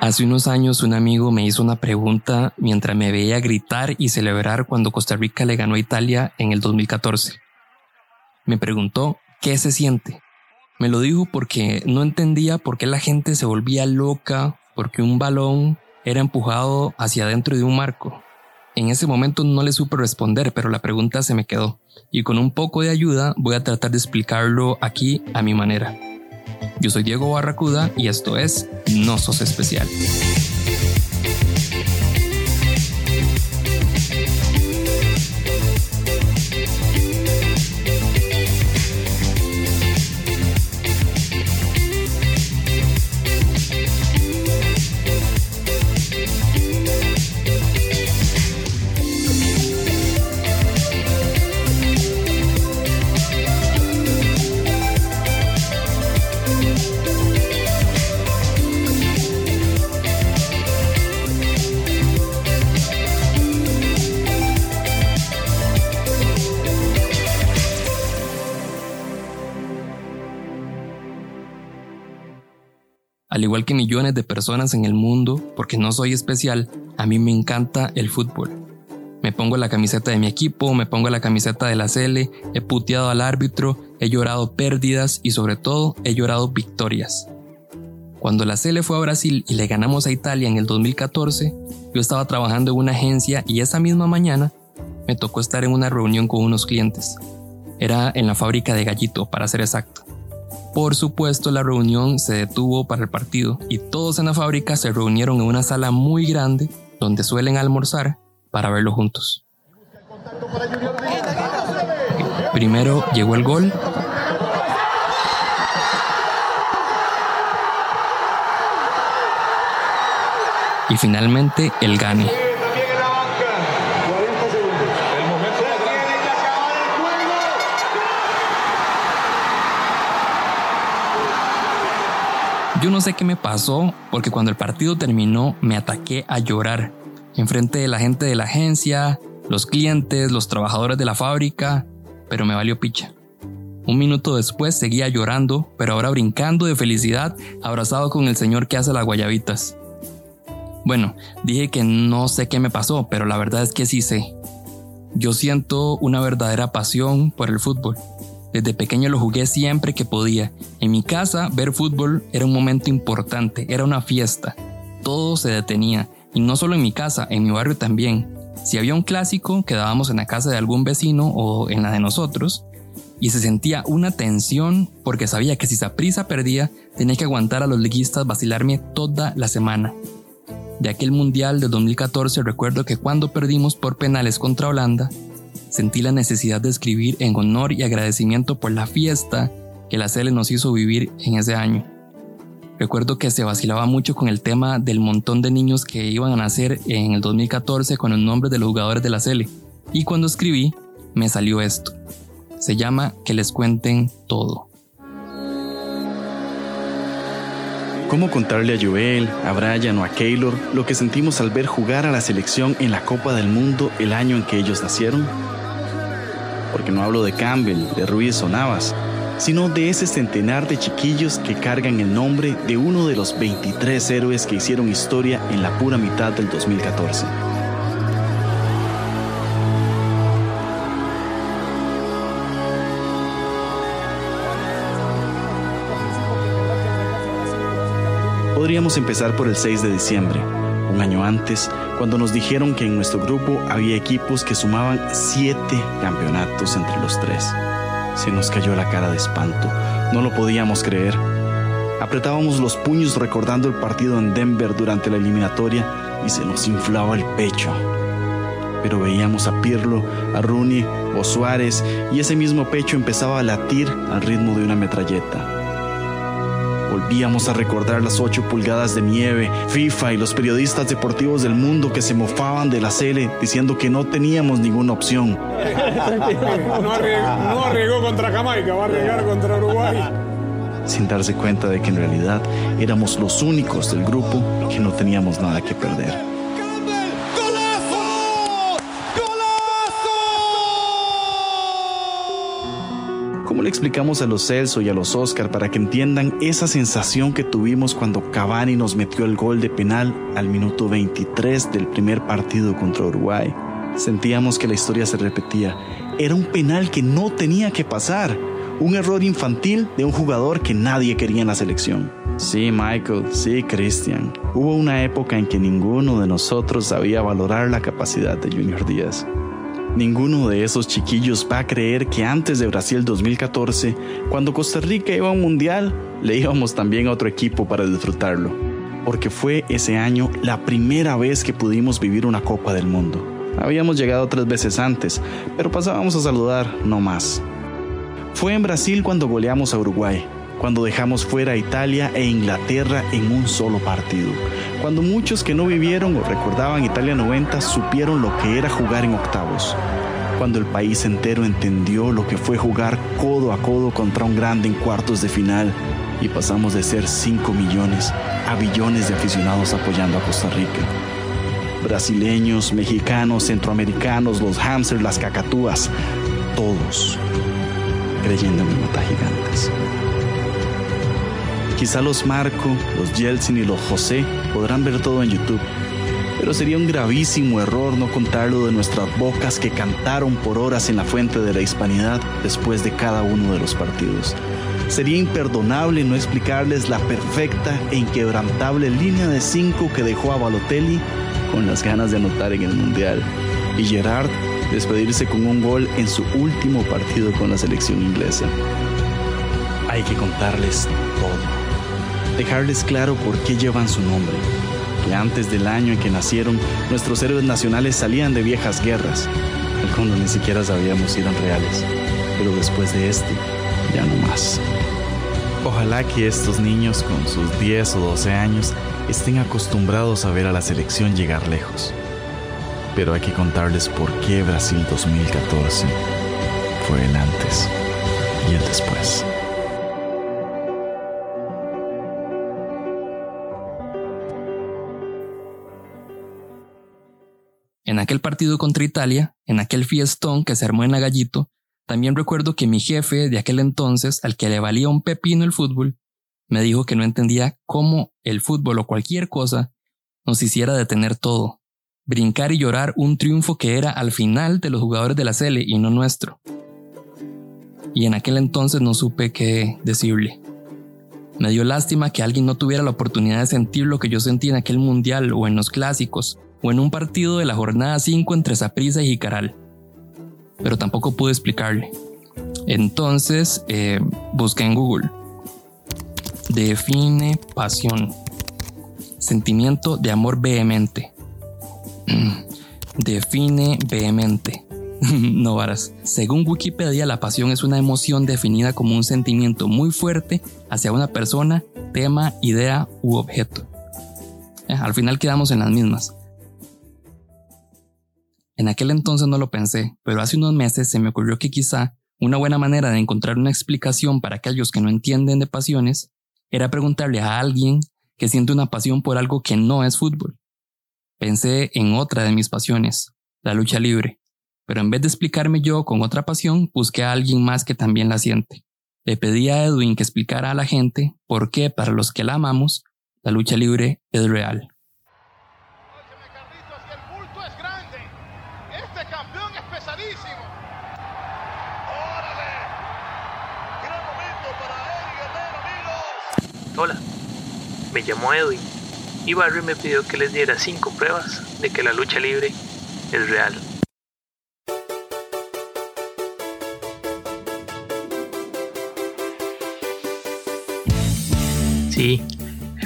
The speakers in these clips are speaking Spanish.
Hace unos años un amigo me hizo una pregunta mientras me veía gritar y celebrar cuando Costa Rica le ganó a Italia en el 2014. Me preguntó qué se siente. Me lo dijo porque no entendía por qué la gente se volvía loca porque un balón era empujado hacia adentro de un marco. En ese momento no le supe responder, pero la pregunta se me quedó, y con un poco de ayuda voy a tratar de explicarlo aquí a mi manera. Yo soy Diego Barracuda y esto es No Sos Especial. Al igual que millones de personas en el mundo, porque no soy especial, a mí me encanta el fútbol. Me pongo la camiseta de mi equipo, me pongo la camiseta de la CL, he puteado al árbitro, he llorado pérdidas y sobre todo he llorado victorias. Cuando la CL fue a Brasil y le ganamos a Italia en el 2014, yo estaba trabajando en una agencia y esa misma mañana me tocó estar en una reunión con unos clientes. Era en la fábrica de Gallito, para ser exacto. Por supuesto, la reunión se detuvo para el partido y todos en la fábrica se reunieron en una sala muy grande donde suelen almorzar para verlo juntos. Primero llegó el gol. Y finalmente el gane. Yo no sé qué me pasó, porque cuando el partido terminó me ataqué a llorar, enfrente de la gente de la agencia, los clientes, los trabajadores de la fábrica, pero me valió picha. Un minuto después seguía llorando, pero ahora brincando de felicidad, abrazado con el señor que hace las guayabitas. Bueno, dije que no sé qué me pasó, pero la verdad es que sí sé. Yo siento una verdadera pasión por el fútbol. Desde pequeño lo jugué siempre que podía. En mi casa, ver fútbol era un momento importante, era una fiesta. Todo se detenía, y no solo en mi casa, en mi barrio también. Si había un clásico, quedábamos en la casa de algún vecino o en la de nosotros, y se sentía una tensión porque sabía que si Saprisa perdía, tenía que aguantar a los liguistas vacilarme toda la semana. De aquel mundial de 2014 recuerdo que cuando perdimos por penales contra Holanda, sentí la necesidad de escribir en honor y agradecimiento por la fiesta que la CL nos hizo vivir en ese año. Recuerdo que se vacilaba mucho con el tema del montón de niños que iban a nacer en el 2014 con el nombre de los jugadores de la CL. Y cuando escribí, me salió esto. Se llama Que les cuenten todo. ¿Cómo contarle a Joel, a Brian o a Keylor lo que sentimos al ver jugar a la selección en la Copa del Mundo el año en que ellos nacieron? Porque no hablo de Campbell, de Ruiz o Navas, sino de ese centenar de chiquillos que cargan el nombre de uno de los 23 héroes que hicieron historia en la pura mitad del 2014. Podríamos empezar por el 6 de diciembre, un año antes, cuando nos dijeron que en nuestro grupo había equipos que sumaban siete campeonatos entre los tres. Se nos cayó la cara de espanto, no lo podíamos creer. Apretábamos los puños recordando el partido en Denver durante la eliminatoria y se nos inflaba el pecho. Pero veíamos a Pirlo, a Rooney o Suárez y ese mismo pecho empezaba a latir al ritmo de una metralleta. Volvíamos a recordar las 8 pulgadas de nieve, FIFA y los periodistas deportivos del mundo que se mofaban de la Cele diciendo que no teníamos ninguna opción. No arriesgó, contra Jamaica, va a arriesgar contra Uruguay. Sin darse cuenta de que en realidad éramos los únicos del grupo que no teníamos nada que perder. Le explicamos a los Celso y a los Oscar para que entiendan esa sensación que tuvimos cuando Cavani nos metió el gol de penal al minuto 23 del primer partido contra Uruguay? Sentíamos que la historia se repetía. Era un penal que no tenía que pasar. Un error infantil de un jugador que nadie quería en la selección. Sí, Michael, sí, Christian. Hubo una época en que ninguno de nosotros sabía valorar la capacidad de Junior Díaz. Ninguno de esos chiquillos va a creer que antes de Brasil 2014, cuando Costa Rica iba a un mundial, le íbamos también a otro equipo para disfrutarlo, porque fue ese año la primera vez que pudimos vivir una Copa del Mundo. Habíamos llegado tres veces antes, pero pasábamos a saludar, no más. Fue en Brasil cuando goleamos a Uruguay, cuando dejamos fuera a Italia e Inglaterra en un solo partido, cuando muchos que no vivieron o recordaban Italia 90 supieron lo que era jugar en octavos, cuando el país entero entendió lo que fue jugar codo a codo contra un grande en cuartos de final y pasamos de ser 5 millones a billones de aficionados apoyando a Costa Rica. Brasileños, mexicanos, centroamericanos, los hamsters, las cacatúas, todos creyendo en gigantes. Quizá los Marco, los Yeltsin y los José podrán ver todo en YouTube, pero sería un gravísimo error no contarlo de nuestras bocas que cantaron por horas en la fuente de la hispanidad después de cada uno de los partidos. Sería imperdonable no explicarles la perfecta e inquebrantable línea de cinco que dejó a Balotelli con las ganas de anotar en el Mundial y Gerard despedirse con un gol en su último partido con la selección inglesa. Hay que contarles todo dejarles claro por qué llevan su nombre, que antes del año en que nacieron, nuestros héroes nacionales salían de viejas guerras, algunos ni siquiera sabíamos si eran reales, pero después de este, ya no más. Ojalá que estos niños con sus 10 o 12 años estén acostumbrados a ver a la selección llegar lejos. Pero hay que contarles por qué Brasil 2014 fue el antes y el después. En aquel partido contra Italia, en aquel fiestón que se armó en la Gallito, también recuerdo que mi jefe de aquel entonces, al que le valía un pepino el fútbol, me dijo que no entendía cómo el fútbol o cualquier cosa nos hiciera detener todo, brincar y llorar un triunfo que era al final de los jugadores de la Cele y no nuestro. Y en aquel entonces no supe qué decirle. Me dio lástima que alguien no tuviera la oportunidad de sentir lo que yo sentí en aquel mundial o en los clásicos, o en un partido de la jornada 5 entre Saprissa y Jicaral. Pero tampoco pude explicarle. Entonces eh, busqué en Google. Define pasión. Sentimiento de amor vehemente. Define vehemente. no varas. Según Wikipedia, la pasión es una emoción definida como un sentimiento muy fuerte hacia una persona, tema, idea u objeto. Eh, al final quedamos en las mismas. En aquel entonces no lo pensé, pero hace unos meses se me ocurrió que quizá una buena manera de encontrar una explicación para aquellos que no entienden de pasiones era preguntarle a alguien que siente una pasión por algo que no es fútbol. Pensé en otra de mis pasiones, la lucha libre, pero en vez de explicarme yo con otra pasión, busqué a alguien más que también la siente. Le pedí a Edwin que explicara a la gente por qué para los que la amamos, la lucha libre es real. Hola, me llamo Edwin y Barry me pidió que les diera cinco pruebas de que la lucha libre es real. Sí,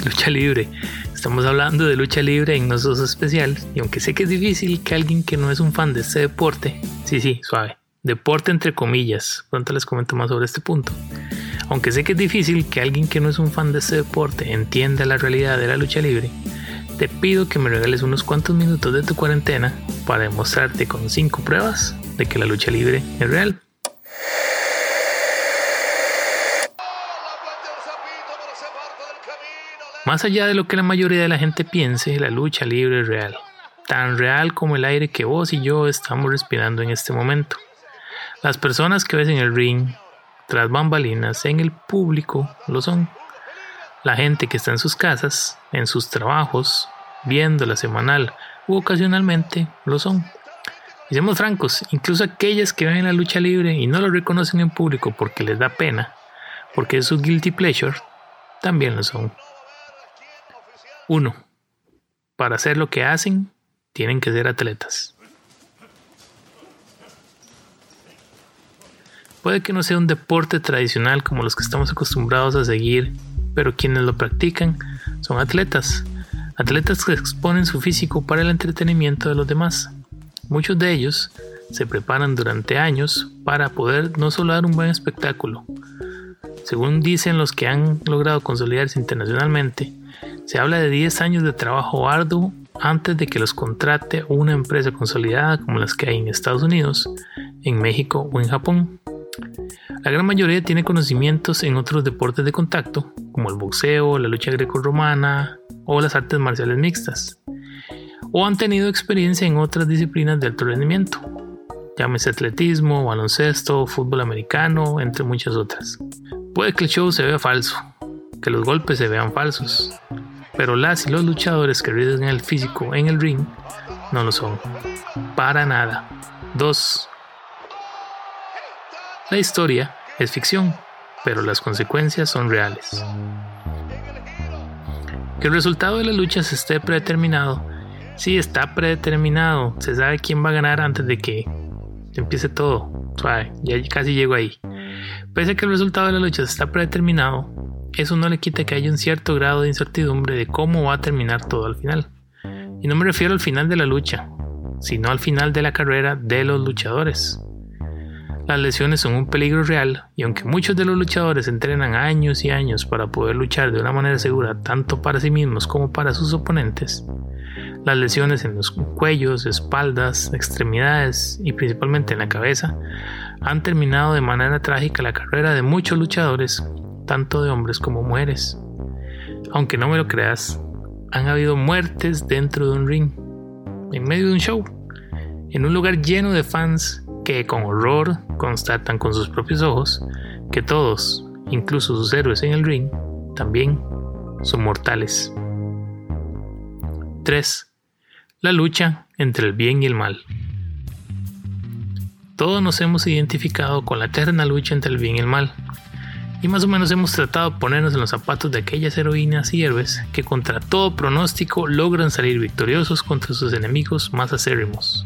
lucha libre. Estamos hablando de lucha libre en nosotros especial y aunque sé que es difícil que alguien que no es un fan de este deporte, sí, sí, suave, deporte entre comillas, pronto les comento más sobre este punto aunque sé que es difícil que alguien que no es un fan de este deporte entienda la realidad de la lucha libre, te pido que me regales unos cuantos minutos de tu cuarentena para demostrarte con 5 pruebas de que la lucha libre es real. Más allá de lo que la mayoría de la gente piense, la lucha libre es real. Tan real como el aire que vos y yo estamos respirando en este momento. Las personas que ves en el ring, tras bambalinas en el público lo son. La gente que está en sus casas, en sus trabajos, viéndola semanal u ocasionalmente lo son. Y seamos francos, incluso aquellas que ven la lucha libre y no lo reconocen en público porque les da pena, porque es su guilty pleasure, también lo son. 1. Para hacer lo que hacen, tienen que ser atletas. Puede que no sea un deporte tradicional como los que estamos acostumbrados a seguir, pero quienes lo practican son atletas, atletas que exponen su físico para el entretenimiento de los demás. Muchos de ellos se preparan durante años para poder no solo dar un buen espectáculo. Según dicen los que han logrado consolidarse internacionalmente, se habla de 10 años de trabajo arduo antes de que los contrate una empresa consolidada como las que hay en Estados Unidos, en México o en Japón. La gran mayoría tiene conocimientos en otros deportes de contacto, como el boxeo, la lucha greco-romana o las artes marciales mixtas, o han tenido experiencia en otras disciplinas de alto rendimiento, llámese atletismo, baloncesto, fútbol americano, entre muchas otras. Puede que el show se vea falso, que los golpes se vean falsos, pero las y los luchadores que rinden el físico en el ring no lo son. Para nada. 2. La historia es ficción, pero las consecuencias son reales. Que el resultado de las luchas esté predeterminado. Sí, está predeterminado. Se sabe quién va a ganar antes de que empiece todo. Suave, ya casi llego ahí. Pese a que el resultado de las luchas está predeterminado, eso no le quita que haya un cierto grado de incertidumbre de cómo va a terminar todo al final. Y no me refiero al final de la lucha, sino al final de la carrera de los luchadores. Las lesiones son un peligro real y aunque muchos de los luchadores entrenan años y años para poder luchar de una manera segura tanto para sí mismos como para sus oponentes, las lesiones en los cuellos, espaldas, extremidades y principalmente en la cabeza han terminado de manera trágica la carrera de muchos luchadores, tanto de hombres como mujeres. Aunque no me lo creas, han habido muertes dentro de un ring, en medio de un show, en un lugar lleno de fans que con horror constatan con sus propios ojos que todos, incluso sus héroes en el ring, también son mortales. 3. La lucha entre el bien y el mal. Todos nos hemos identificado con la eterna lucha entre el bien y el mal, y más o menos hemos tratado de ponernos en los zapatos de aquellas heroínas y héroes que contra todo pronóstico logran salir victoriosos contra sus enemigos más acérrimos.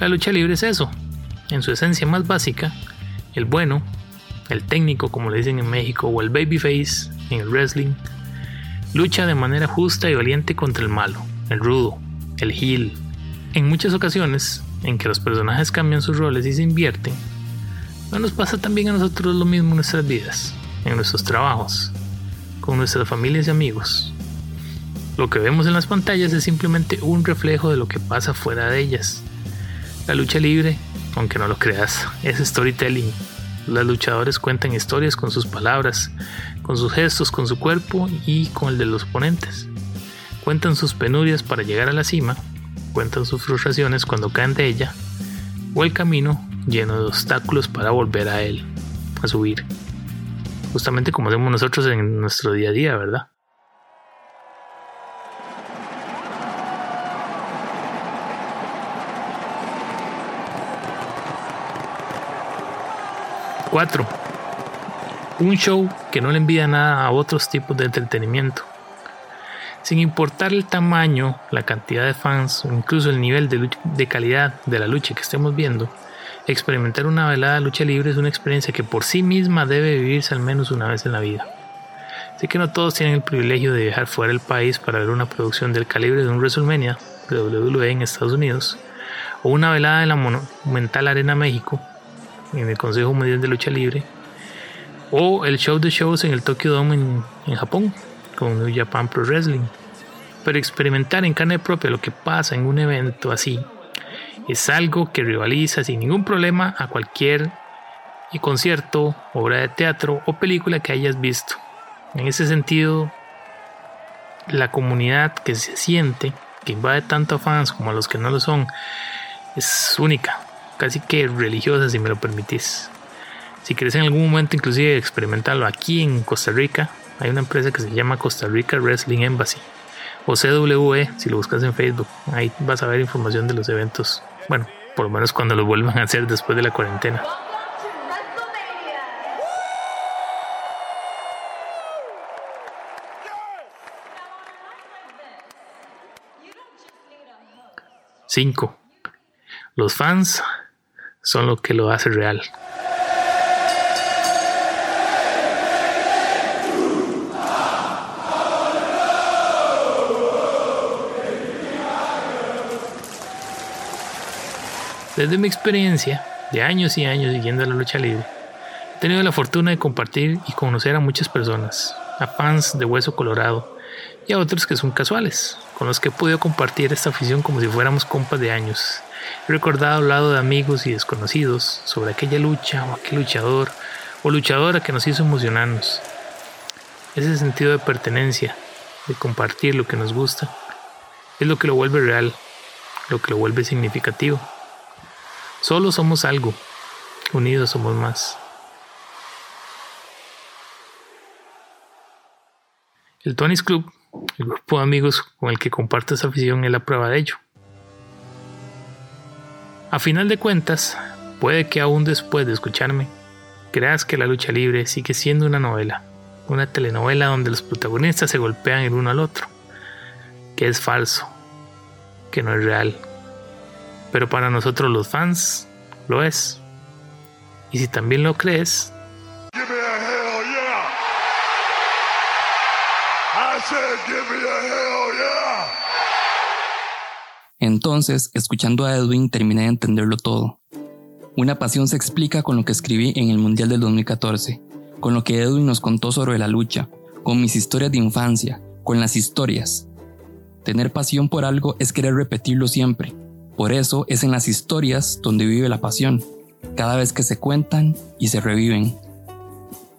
La lucha libre es eso, en su esencia más básica, el bueno, el técnico como le dicen en México, o el babyface en el wrestling, lucha de manera justa y valiente contra el malo, el rudo, el heel. En muchas ocasiones, en que los personajes cambian sus roles y se invierten, no nos pasa también a nosotros lo mismo en nuestras vidas, en nuestros trabajos, con nuestras familias y amigos. Lo que vemos en las pantallas es simplemente un reflejo de lo que pasa fuera de ellas. La lucha libre aunque no lo creas, es storytelling. Los luchadores cuentan historias con sus palabras, con sus gestos, con su cuerpo y con el de los oponentes. Cuentan sus penurias para llegar a la cima, cuentan sus frustraciones cuando caen de ella, o el camino lleno de obstáculos para volver a él, a subir. Justamente como hacemos nosotros en nuestro día a día, ¿verdad? 4. Un show que no le envía nada a otros tipos de entretenimiento. Sin importar el tamaño, la cantidad de fans o incluso el nivel de, de calidad de la lucha que estemos viendo, experimentar una velada lucha libre es una experiencia que por sí misma debe vivirse al menos una vez en la vida. Sé que no todos tienen el privilegio de viajar fuera del país para ver una producción del calibre de un WrestleMania de WWE en Estados Unidos o una velada en la Monumental Arena México en el Consejo Mundial de Lucha Libre, o el show de shows en el Tokyo Dome en, Japón, con New Japan Pro Wrestling. Pero experimentar en carne propia lo que pasa en un evento así es algo que rivaliza sin ningún problema a cualquier concierto, obra de teatro o película que hayas visto. En ese sentido, la comunidad que se siente, que invade tanto a fans como a los que no lo son, es única casi que religiosa si me lo permitís. Si quieres en algún momento inclusive experimentarlo aquí en Costa Rica, hay una empresa que se llama Costa Rica Wrestling Embassy o CWE si lo buscas en Facebook. Ahí vas a ver información de los eventos. Bueno, por lo menos cuando lo vuelvan a hacer después de la cuarentena. Cinco. Los fans son lo que lo hace real. Desde mi experiencia de años y años siguiendo la lucha libre, he tenido la fortuna de compartir y conocer a muchas personas, a fans de Hueso Colorado y a otros que son casuales, con los que he podido compartir esta afición como si fuéramos compas de años. He recordado al lado de amigos y desconocidos sobre aquella lucha o aquel luchador o luchadora que nos hizo emocionarnos. Ese sentido de pertenencia, de compartir lo que nos gusta, es lo que lo vuelve real, lo que lo vuelve significativo. Solo somos algo, unidos somos más. El Tony's Club, el grupo de amigos con el que comparto esa afición, es la prueba de ello. A final de cuentas, puede que aún después de escucharme, creas que la lucha libre sigue siendo una novela, una telenovela donde los protagonistas se golpean el uno al otro, que es falso, que no es real, pero para nosotros los fans lo es. Y si también lo crees, Entonces, escuchando a Edwin, terminé de entenderlo todo. Una pasión se explica con lo que escribí en el Mundial del 2014, con lo que Edwin nos contó sobre la lucha, con mis historias de infancia, con las historias. Tener pasión por algo es querer repetirlo siempre, por eso es en las historias donde vive la pasión, cada vez que se cuentan y se reviven.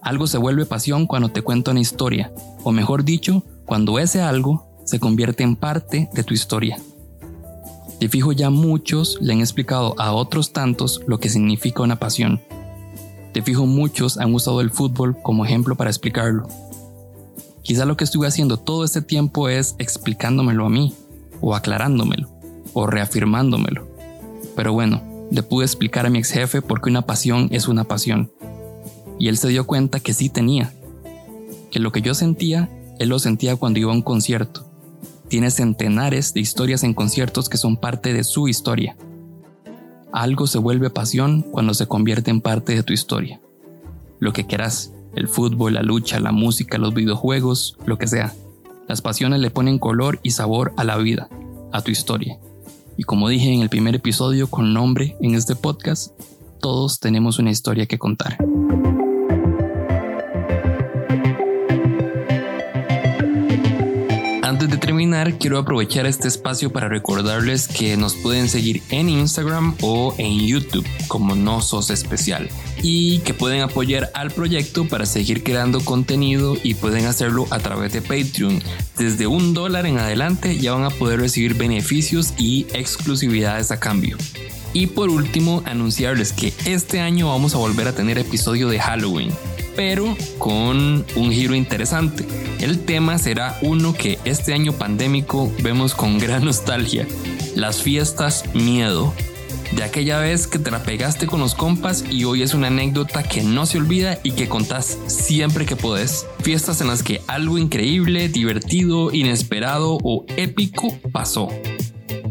Algo se vuelve pasión cuando te cuento una historia, o mejor dicho, cuando ese algo se convierte en parte de tu historia. De fijo ya muchos le han explicado a otros tantos lo que significa una pasión. De fijo muchos han usado el fútbol como ejemplo para explicarlo. Quizá lo que estuve haciendo todo este tiempo es explicándomelo a mí o aclarándomelo o reafirmándomelo. Pero bueno, le pude explicar a mi ex jefe por qué una pasión es una pasión. Y él se dio cuenta que sí tenía. Que lo que yo sentía, él lo sentía cuando iba a un concierto. Tiene centenares de historias en conciertos que son parte de su historia. Algo se vuelve pasión cuando se convierte en parte de tu historia. Lo que quieras, el fútbol, la lucha, la música, los videojuegos, lo que sea. Las pasiones le ponen color y sabor a la vida, a tu historia. Y como dije en el primer episodio con nombre en este podcast, todos tenemos una historia que contar. Quiero aprovechar este espacio para recordarles que nos pueden seguir en Instagram o en YouTube como No Sos Especial y que pueden apoyar al proyecto para seguir creando contenido y pueden hacerlo a través de Patreon. Desde un dólar en adelante ya van a poder recibir beneficios y exclusividades a cambio. Y por último, anunciarles que este año vamos a volver a tener episodio de Halloween pero con un giro interesante. El tema será uno que este año pandémico vemos con gran nostalgia, las fiestas miedo. De aquella vez que te la pegaste con los compas y hoy es una anécdota que no se olvida y que contás siempre que podés. Fiestas en las que algo increíble, divertido, inesperado o épico pasó.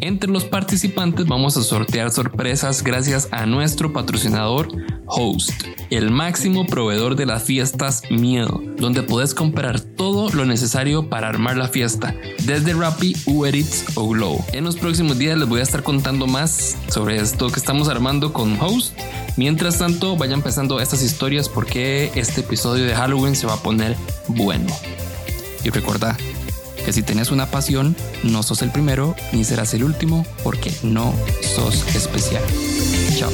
Entre los participantes vamos a sortear sorpresas gracias a nuestro patrocinador Host, el máximo proveedor de las fiestas Miedo, donde puedes comprar todo lo necesario para armar la fiesta, desde Rappi, Uber Eats o Glow. En los próximos días les voy a estar contando más sobre esto que estamos armando con Host. Mientras tanto, vaya empezando estas historias porque este episodio de Halloween se va a poner bueno. Y recuerda, que si tenés una pasión, no sos el primero ni serás el último porque no sos especial. Chao.